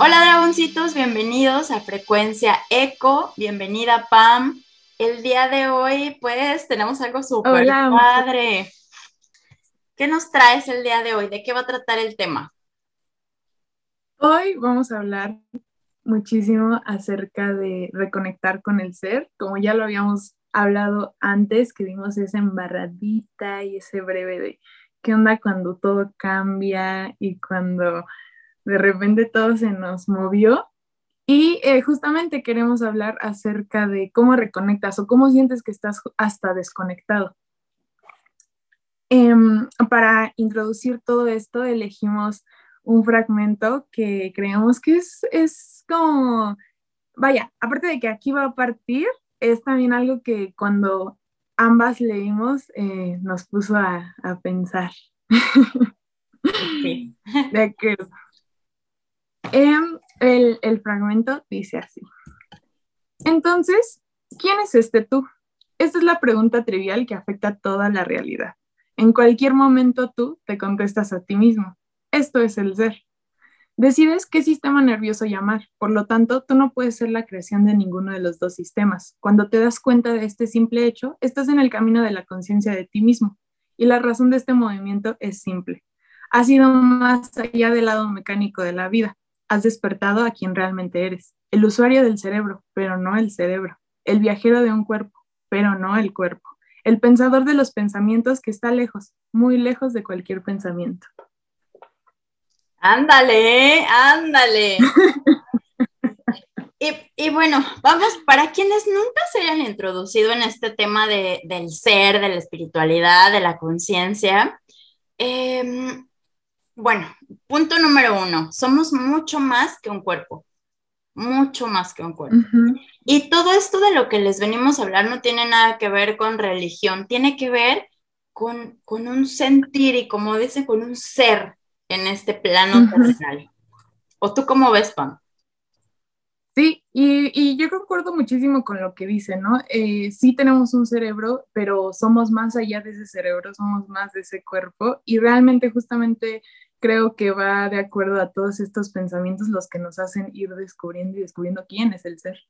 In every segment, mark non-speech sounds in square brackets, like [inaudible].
Hola dragoncitos, bienvenidos a Frecuencia Eco, bienvenida Pam. El día de hoy pues tenemos algo súper padre. ¿Qué nos traes el día de hoy? ¿De qué va a tratar el tema? Hoy vamos a hablar muchísimo acerca de reconectar con el ser, como ya lo habíamos hablado antes, que dimos esa embarradita y ese breve de qué onda cuando todo cambia y cuando de repente todo se nos movió. Y eh, justamente queremos hablar acerca de cómo reconectas o cómo sientes que estás hasta desconectado. Em, para introducir todo esto, elegimos un fragmento que creemos que es, es como, vaya, aparte de que aquí va a partir, es también algo que cuando ambas leímos eh, nos puso a, a pensar. [laughs] De acuerdo. Em, el, el fragmento dice así. Entonces, ¿quién es este tú? Esta es la pregunta trivial que afecta a toda la realidad. En cualquier momento tú te contestas a ti mismo. Esto es el ser. Decides qué sistema nervioso llamar, por lo tanto, tú no puedes ser la creación de ninguno de los dos sistemas. Cuando te das cuenta de este simple hecho, estás en el camino de la conciencia de ti mismo. Y la razón de este movimiento es simple. Has ido más allá del lado mecánico de la vida has despertado a quien realmente eres, el usuario del cerebro, pero no el cerebro, el viajero de un cuerpo, pero no el cuerpo, el pensador de los pensamientos que está lejos, muy lejos de cualquier pensamiento. Ándale, ándale. [laughs] y, bueno, vamos, para quienes nunca se hayan introducido en este tema del ser, de la espiritualidad, de la conciencia, eh, bueno, punto número uno, somos mucho más que un cuerpo, mucho más que un cuerpo. Y todo esto de lo que les venimos a hablar no tiene nada que ver con religión, tiene que ver con, un sentir y como dicen, con un ser en este plano terrenal. ¿O tú cómo ves, Pam? Sí, y, yo concuerdo muchísimo con lo que dice, ¿no? Eh, sí tenemos un cerebro, pero somos más allá de ese cerebro, somos más de ese cuerpo y realmente justamente creo que va de acuerdo a todos estos pensamientos los que nos hacen ir descubriendo y descubriendo quién es el ser.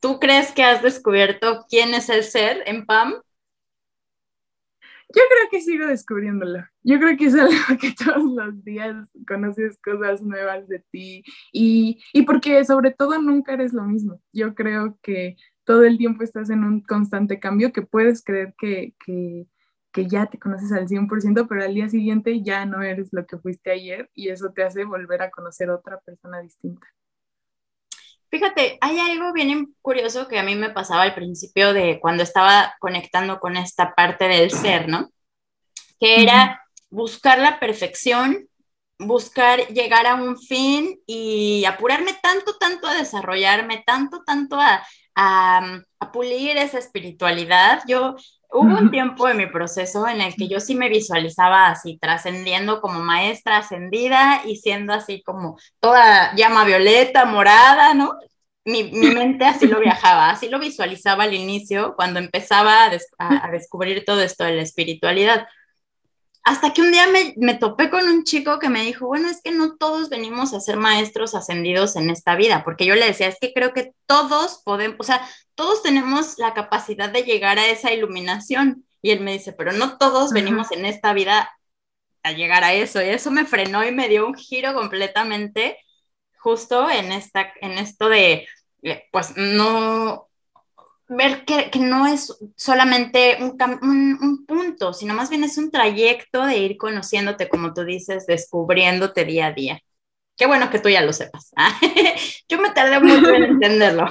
¿Tú crees que has descubierto quién es el ser en PAM? Yo creo que sigo descubriéndolo. Yo creo que es algo [laughs] que todos los días conoces cosas nuevas de ti y, y porque sobre todo nunca eres lo mismo. Yo creo que todo el tiempo estás en un constante cambio que puedes creer que, que que ya te conoces al 100%, pero al día siguiente ya no eres lo que fuiste ayer y eso te hace volver a conocer a otra persona distinta. Fíjate, hay algo bien curioso que a mí me pasaba al principio de cuando estaba conectando con esta parte del ser, ¿no? Que era buscar la perfección, buscar llegar a un fin y apurarme tanto, tanto a desarrollarme, tanto, tanto a, a, a pulir esa espiritualidad. Yo Hubo un tiempo en mi proceso en el que yo sí me visualizaba así, trascendiendo como maestra ascendida y siendo así como toda llama violeta, morada, ¿no? Mi, mente así lo viajaba, así lo visualizaba al inicio, cuando empezaba a descubrir todo esto de la espiritualidad. Hasta que un día me, topé con un chico que me dijo, bueno, es que no todos venimos a ser maestros ascendidos en esta vida, porque yo le decía, es que creo que todos podemos, o sea, todos tenemos la capacidad de llegar a esa iluminación. Y él me dice, pero no todos venimos en esta vida a llegar a eso. Y eso me frenó y me dio un giro completamente justo en, esta, en esto de, eh, pues no, ver que, no es solamente un, un, punto, sino más bien es un trayecto de ir conociéndote, como tú dices, descubriéndote día a día. Qué bueno que tú ya lo sepas. [laughs] [laughs] Yo me tardé mucho en [laughs] entenderlo.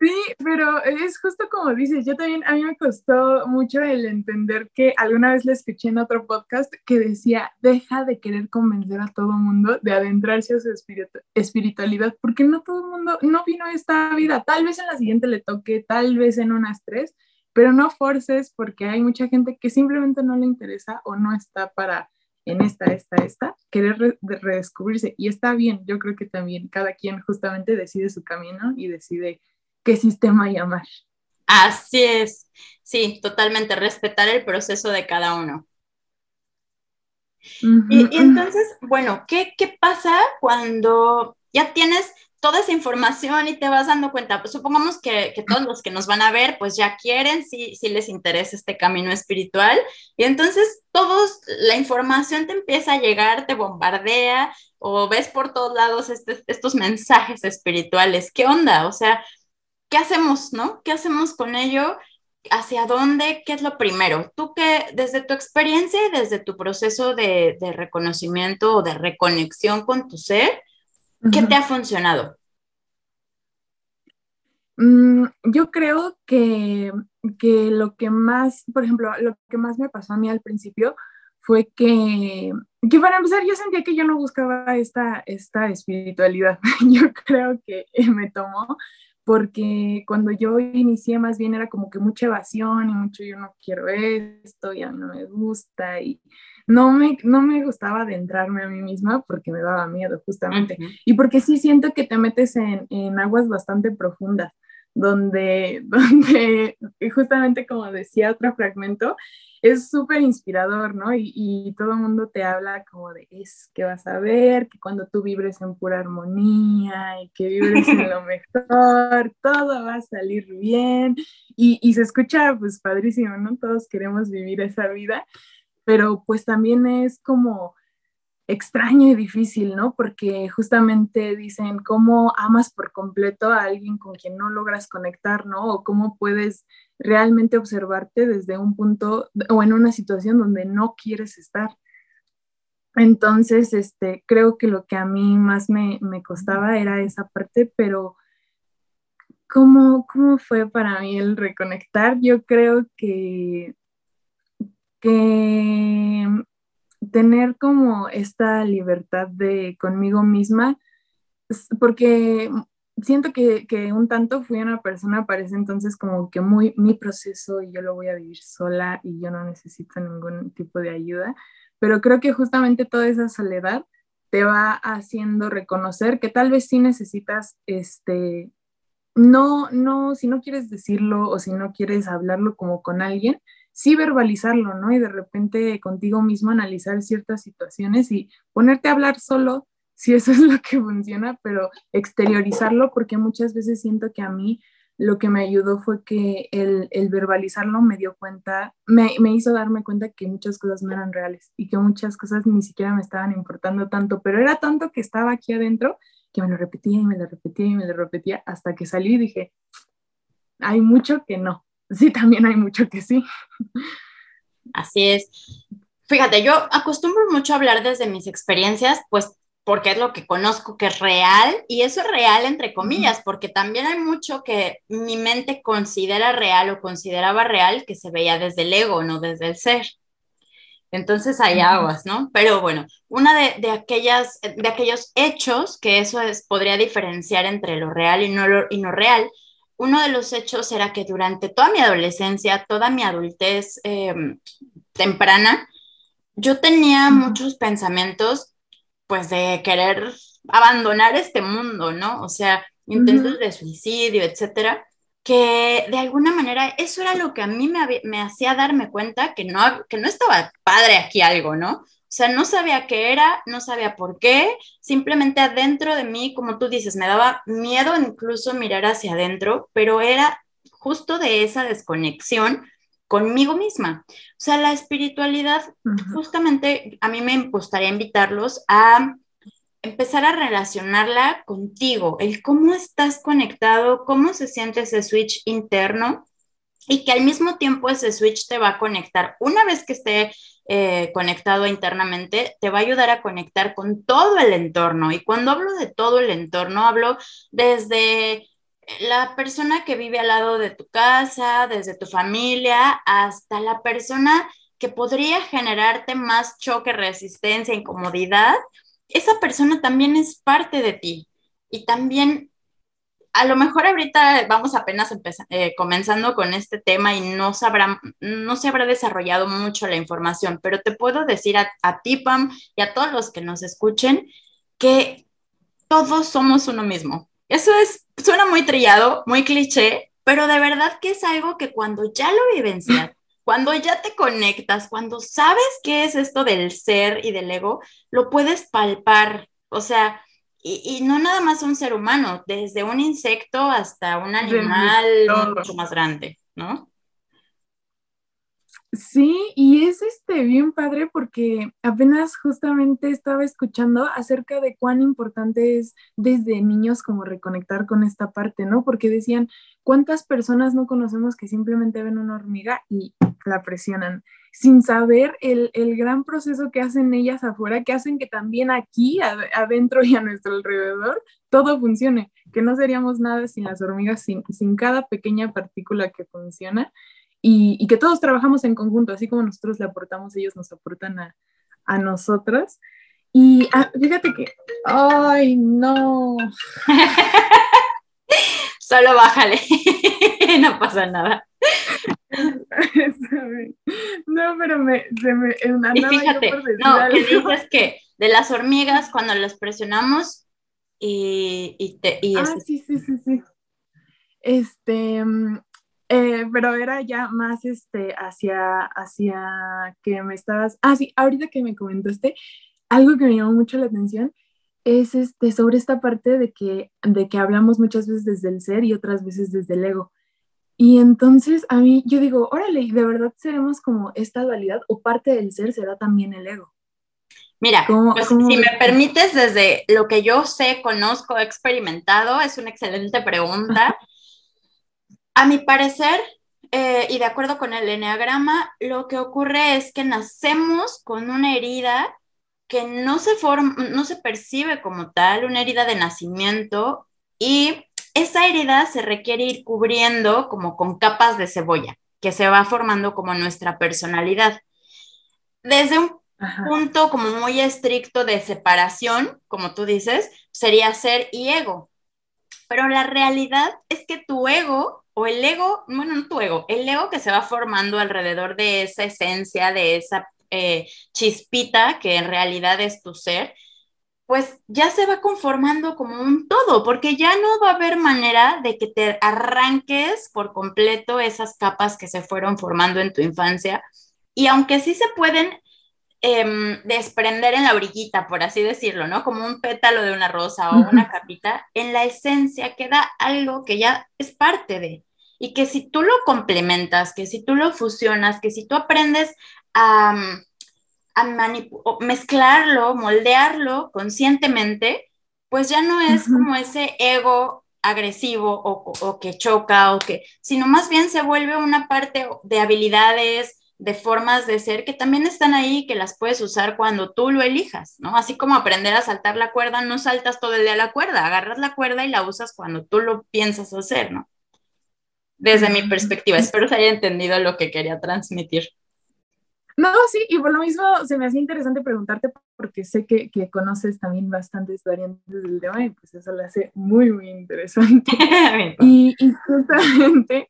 Sí, pero es justo como dices, yo también, a mí me costó mucho el entender que alguna vez le escuché en otro podcast que decía, deja de querer convencer a todo mundo de adentrarse a su espiritualidad, porque no todo el mundo, no vino a esta vida, tal vez en la siguiente le toque, tal vez en unas tres, pero no forces porque hay mucha gente que simplemente no le interesa o no está para en esta, esta, esta, querer redescubrirse. Y está bien, yo creo que también cada quien justamente decide su camino y decide qué sistema llamar. Así es, sí, totalmente, respetar el proceso de cada uno. y, entonces, bueno, ¿qué, ¿qué pasa cuando ya tienes toda esa información y te vas dando cuenta, pues supongamos que, todos los que nos van a ver, pues ya quieren, si sí, les interesa este camino espiritual, y entonces todos, la información te empieza a llegar, te bombardea, o ves por todos lados este, estos mensajes espirituales, ¿qué onda? O sea, ¿qué hacemos, no? ¿Qué hacemos con ello? ¿Hacia dónde? ¿Qué es lo primero? Tú que desde tu experiencia y desde tu proceso de, de reconocimiento o de reconexión con tu ser, ¿Qué te ha funcionado? Mm, yo creo que, lo que más, por ejemplo, lo que más me pasó a mí al principio fue que, que para empezar yo sentía que yo no buscaba esta, esta espiritualidad. [laughs] yo creo que me tomó porque cuando yo inicié más bien era como que mucha evasión y mucho yo no quiero esto y a mí no me gusta y no me, no me gustaba adentrarme a mí misma porque me daba miedo justamente. Y porque sí siento que te metes en, en aguas bastante profundas donde, [laughs] donde justamente como decía otro fragmento, es súper inspirador, ¿no? Y, todo el mundo te habla como de, es que vas a ver, que cuando tú vibres en pura armonía y que vibres en [laughs] lo mejor, todo va a salir bien. Y, y se escucha pues padrísimo, ¿no? Todos queremos vivir esa vida, pero pues también es como extraño y difícil, ¿no? Porque justamente dicen cómo amas por completo a alguien con quien no logras conectar, ¿no? O cómo puedes realmente observarte desde un punto o en una situación donde no quieres estar. Entonces, este, creo que lo que a mí más me, costaba era esa parte, pero ¿cómo, ¿cómo fue para mí el reconectar? Yo creo que, que tener como esta libertad de conmigo misma, porque siento que, un tanto fui una persona para ese entonces como que muy mi proceso y yo lo voy a vivir sola y yo no necesito ningún tipo de ayuda, pero creo que justamente toda esa soledad te va haciendo reconocer que tal vez sí necesitas este no no si no quieres decirlo o si no quieres hablarlo como con alguien, sí verbalizarlo, ¿no? Y de repente contigo mismo analizar ciertas situaciones y ponerte a hablar solo, si eso [laughs] es lo que funciona, pero exteriorizarlo, porque muchas veces siento que a mí lo que me ayudó fue que el, verbalizarlo me dio cuenta, me, me, hizo darme cuenta que muchas cosas no eran reales y que muchas cosas ni siquiera me estaban importando tanto, pero era tanto que estaba aquí adentro que me lo repetía y me lo repetía y me lo repetía hasta que salí y dije, hay mucho que no, sí, también hay mucho que sí. Así es. Fíjate, yo acostumbro mucho a hablar desde mis experiencias, pues porque es lo que conozco que es real, y eso es real entre comillas, porque también hay mucho que mi mente considera real o consideraba real que se veía desde el ego, no desde el ser. Entonces hay aguas, ¿no? Pero bueno, una de, aquellas, de aquellos hechos que eso es, podría diferenciar entre lo real y no, y no real, uno de los hechos era que durante toda mi adolescencia, toda mi adultez em, temprana, yo tenía muchos pensamientos, pues, de querer abandonar este mundo, ¿no? O sea, intentos de suicidio, etcétera, que de alguna manera eso era lo que a mí me, me hacía darme cuenta que no, que no estaba padre aquí algo, ¿no? O sea, no sabía qué era, no sabía por qué, simplemente adentro de mí, como tú dices, me daba miedo incluso mirar hacia adentro, pero era justo de esa desconexión conmigo misma. O sea, la espiritualidad, justamente a mí me gustaría invitarlos a empezar a relacionarla contigo, el cómo estás conectado, cómo se siente ese switch interno y que al mismo tiempo ese switch te va a conectar una vez que esté eh, conectado internamente, te va a ayudar a conectar con todo el entorno. Y cuando hablo de todo el entorno, hablo desde la persona que vive al lado de tu casa, desde tu familia, hasta la persona que podría generarte más choque, resistencia, incomodidad, esa persona también es parte de ti y también a lo mejor ahorita vamos apenas eh, comenzando con este tema y no, sabrá, no se habrá desarrollado mucho la información, pero te puedo decir a, a ti, Pam, y a todos los que nos escuchen que todos somos uno mismo. Eso es, suena muy trillado, muy cliché, pero de verdad que es algo que cuando ya lo vivencias, [laughs] cuando ya te conectas, cuando sabes qué es esto del ser y del ego, lo puedes palpar. O sea, y, no nada más un ser humano, desde un insecto hasta un animal mucho más grande, ¿no? Sí, y es este bien padre porque apenas justamente estaba escuchando acerca de cuán importante es desde niños como reconectar con esta parte, ¿no? Porque decían, ¿cuántas personas no conocemos que simplemente ven una hormiga y la presionan? sin saber el, gran proceso que hacen ellas afuera, que hacen que también aquí, adentro y a nuestro alrededor, todo funcione, que no seríamos nada sin las hormigas, sin, cada pequeña partícula que funciona y, que todos trabajamos en conjunto, así como nosotros le aportamos, ellos nos aportan a, a nosotras. Y ah, fíjate que, ay, no. [laughs] Solo bájale, [laughs] no pasa nada. [laughs] no, pero me, se me y fíjate, no, que dices que de las hormigas cuando las presionamos y, y te y ah, sí, sí, sí, sí. Este, mm, eh, pero era ya más este hacia, hacia que me estabas, ah, sí, ahorita que me comentaste, algo que me llamó mucho la atención es este, sobre esta parte de que, de que hablamos muchas veces desde el ser y otras veces desde el ego. Y entonces a mí, yo digo, órale, ¿de verdad seremos como esta dualidad o parte del ser será también el ego? Mira, pues, si me permites, desde lo que yo sé, conozco, he experimentado, es una excelente pregunta. a mi parecer, eh, y de acuerdo con el enneagrama, lo que ocurre es que nacemos con una herida que no se, forma, no se percibe como tal, una herida de nacimiento, y esa herida se requiere ir cubriendo como con capas de cebolla, que se va formando como nuestra personalidad. Desde un punto como muy estricto de separación, como tú dices, sería ser y ego. Pero la realidad es que tu ego o el ego, bueno, no tu ego, el ego que se va formando alrededor de esa esencia, de esa eh, chispita que en realidad es tu ser, pues ya se va conformando como un todo, porque ya no va a haber manera de que te arranques por completo esas capas que se fueron formando en tu infancia. Y aunque sí se pueden em, desprender en la orillita, por así decirlo, ¿no? Como un pétalo de una rosa o una capita, en la esencia queda algo que ya es parte de. Y que si tú lo complementas, que si tú lo fusionas, que si tú aprendes a a mezclarlo, moldearlo conscientemente, pues ya no es como ese ego agresivo o, que choca o que, sino más bien se vuelve una parte de habilidades, de formas de ser que también están ahí que las puedes usar cuando tú lo elijas, ¿no? Así como aprender a saltar la cuerda, no saltas todo el día la cuerda, agarras la cuerda y la usas cuando tú lo piensas hacer, ¿no? Desde mi perspectiva, espero se haya entendido lo que quería transmitir. No, sí, y por lo mismo se me hacía interesante preguntarte porque sé que, que, conoces también bastantes variantes del tema y pues eso lo hace muy, muy interesante. [laughs] y, y, justamente,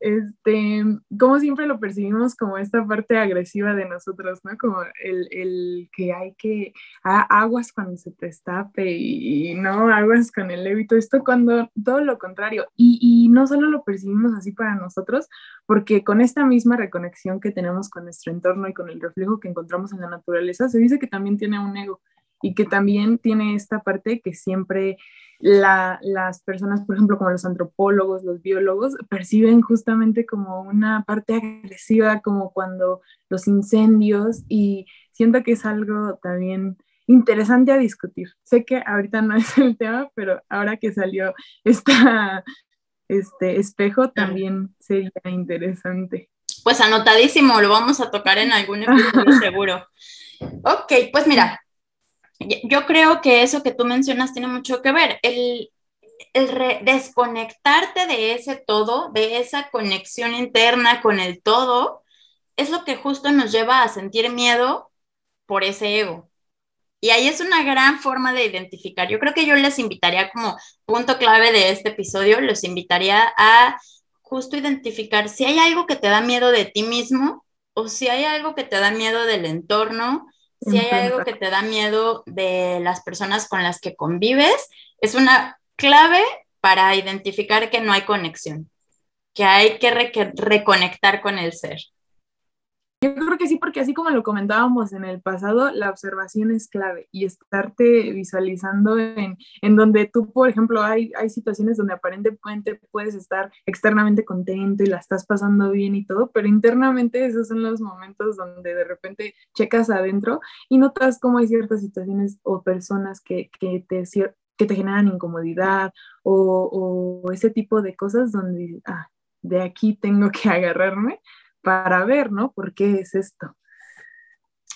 este, como siempre lo percibimos como esta parte agresiva de nosotros, ¿no? Como el, el que hay que, aguas cuando se te estape y, no aguas con el lébito, esto cuando todo lo contrario. Y, y no solo lo percibimos así para nosotros, porque con esta misma reconexión que tenemos con nuestro entorno y con el reflejo que encontramos en la naturaleza, se dice que también tiene un ego y que también tiene esta parte que siempre las personas, por ejemplo, como los antropólogos, los biólogos, perciben justamente como una parte agresiva, como cuando los incendios, y siento que es algo también interesante a discutir. Sé que ahorita no [laughs] es el tema, pero ahora que salió esta, este espejo, también sería interesante. Pues anotadísimo, lo vamos a tocar en algún episodio seguro. Ok, pues mira, yo creo que eso que tú mencionas tiene mucho que ver. El, desconectarte de ese todo, de esa conexión interna con el todo, es lo que justo nos lleva a sentir miedo por ese ego. Y ahí es una gran forma de identificar. Yo creo que yo les invitaría como punto clave de este episodio, los invitaría a justo identificar si hay algo que te da miedo de ti mismo o si hay algo que te da miedo del entorno, si hay algo que te da miedo de las personas con las que convives, es una clave para identificar que no hay conexión, que hay que reconectar con el ser. Yo creo que sí, porque así como lo comentábamos en el pasado, la observación es clave y estarte visualizando en, en donde tú, por ejemplo, hay, hay situaciones donde aparentemente puedes estar externamente contento y la estás pasando bien y todo, pero internamente esos son los momentos donde de repente checas adentro y notas cómo hay ciertas situaciones o personas que, que te, que te generan incomodidad o, o ese tipo de cosas donde, ah, de aquí tengo que [laughs] agarrarme para ver, ¿no? ¿Por qué es esto?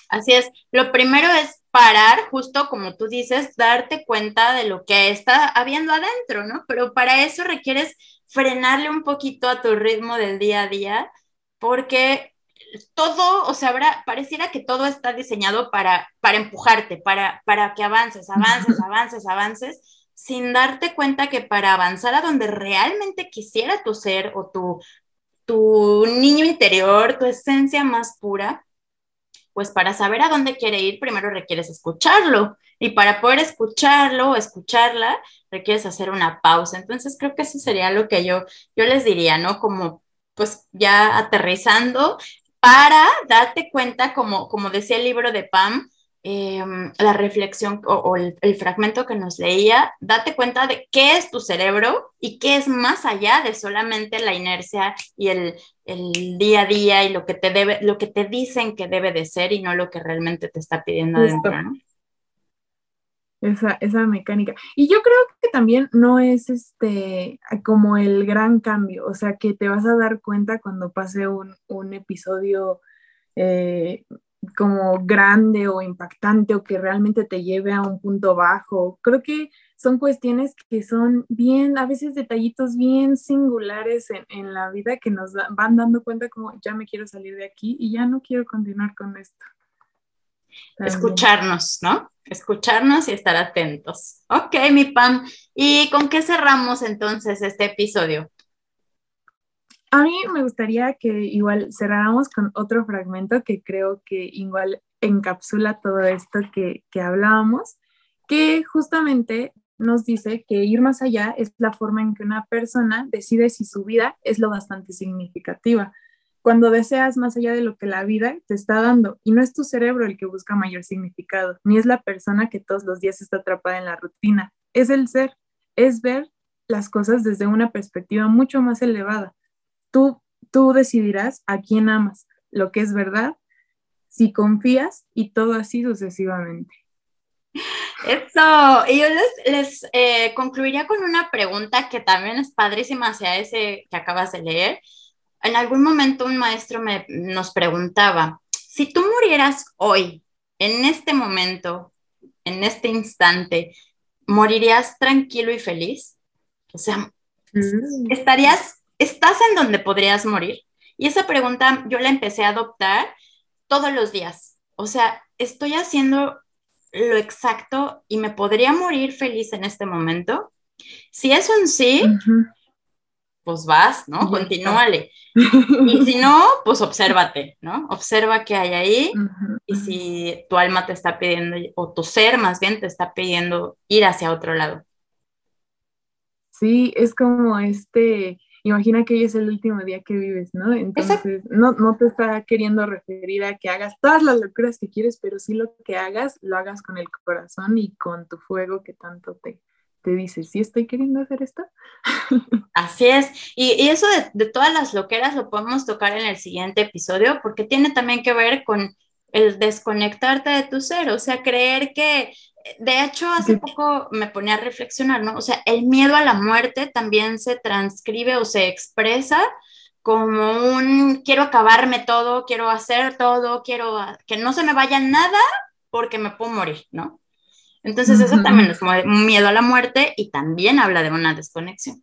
Así es. Lo primero es parar, justo como tú dices, darte cuenta de lo que está habiendo adentro, ¿no? Pero para eso requieres frenarle un poquito a tu ritmo del día a día, porque todo, o sea, habrá, pareciera que todo está diseñado para, para empujarte, para, para que avances, avances, avances, avances, sin darte cuenta que para avanzar a donde realmente quisiera tu ser o tu, tu niño interior, tu esencia más pura, pues para saber a dónde quiere ir, primero requieres escucharlo. Y para poder escucharlo o escucharla, requieres hacer una pausa. Entonces creo que eso sería lo que yo, yo les diría, ¿no? Como pues ya aterrizando para darte cuenta, como, como decía el libro de Pam, Em, la reflexión o, el, fragmento que nos leía, date cuenta de qué es tu cerebro y qué es más allá de solamente la inercia y el, día a día y lo que te debe, lo que te dicen que debe de ser y no lo que realmente te está pidiendo adentro, Esa, esa mecánica. Y yo creo que también no es este como el gran cambio, o sea que te vas a dar cuenta cuando pase un, un episodio eh, como grande o impactante o que realmente te lleve a un punto bajo. Creo que son cuestiones que son bien, a veces detallitos bien singulares en, la vida que nos van dando cuenta como ya me quiero salir de aquí y ya no quiero continuar con esto. Escucharnos, ¿no? Escucharnos y estar atentos. Ok, mi Pam. ¿Y con qué cerramos entonces este episodio? A mí me gustaría que igual cerráramos con otro fragmento que creo que igual encapsula todo esto que, que hablábamos, que justamente nos dice que ir más allá es la forma en que una persona decide si su vida es lo bastante significativa. Cuando deseas más allá de lo que la vida te está dando, y no es tu cerebro el que busca mayor significado, ni es la persona que todos los días está atrapada en la rutina, es el ser, es ver las cosas desde una perspectiva mucho más elevada, Tú, tú decidirás a quién amas, lo que es verdad, si confías y todo así sucesivamente. Eso, y yo les, eh, concluiría con una pregunta que también es padrísima hacia ese que acabas de leer. En algún momento un maestro me, nos preguntaba, si tú murieras hoy, en este momento, en este instante, ¿morirías tranquilo y feliz? O sea, mm. ¿estarías ¿estás en donde podrías morir? Y esa pregunta yo la empecé a adoptar todos los días. O sea, estoy haciendo lo exacto y me podría morir feliz en este momento. Si es un sí, pues vas, ¿no? Continúale. [laughs] Y si no, pues obsérvate, ¿no? Observa qué hay ahí y si tu alma te está pidiendo, o tu ser más bien te está pidiendo ir hacia otro lado. Sí, es como este, imagina que hoy es el último día que vives, ¿no? Entonces, no, no, te está queriendo referir a que hagas todas las locuras que quieres, pero sí lo que hagas, lo hagas con el corazón y con tu fuego que tanto te, te dice, ¿sí estoy queriendo hacer esto? [laughs] Así es. Y, y eso de, de, todas las loqueras lo podemos tocar en el siguiente episodio porque tiene también que ver con el desconectarte de tu ser, o sea, creer que de hecho, hace poco me ponía a reflexionar, ¿no? O sea, el miedo a la muerte también se transcribe o se expresa como un quiero acabarme todo, quiero hacer todo, quiero que no se me vaya nada porque me puedo morir, ¿no? Entonces eso también es un miedo a la muerte y también habla de una desconexión.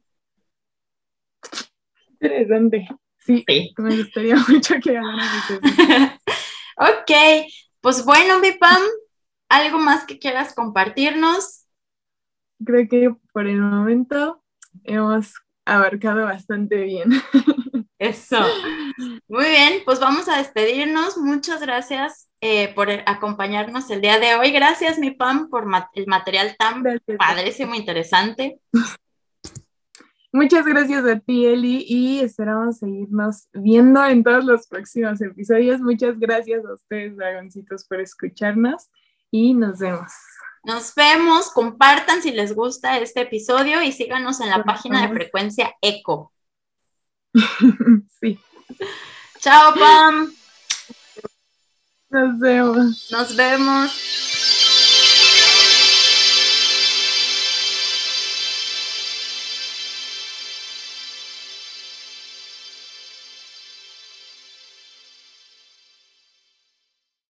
Interesante. Sí, sí. me gustaría [laughs] mucho que hablara de eso. [laughs] ok, pues bueno, mi Pam, ¿algo más que quieras compartirnos? Creo que por el momento hemos abarcado bastante bien. [laughs] Eso. Muy bien, pues vamos a despedirnos. Muchas gracias eh, por acompañarnos el día de hoy. Gracias, mi Pam, por el material tan padrísimo, interesante. Muchas gracias a ti, Eli, y esperamos seguirnos viendo en todos los próximos episodios. Muchas gracias a ustedes, dragoncitos, por escucharnos y nos vemos. Nos vemos, compartan si les gusta este episodio y síganos en la página de frecuencia ECO. [laughs] sí. Chao, Pam. Nos vemos. Nos vemos.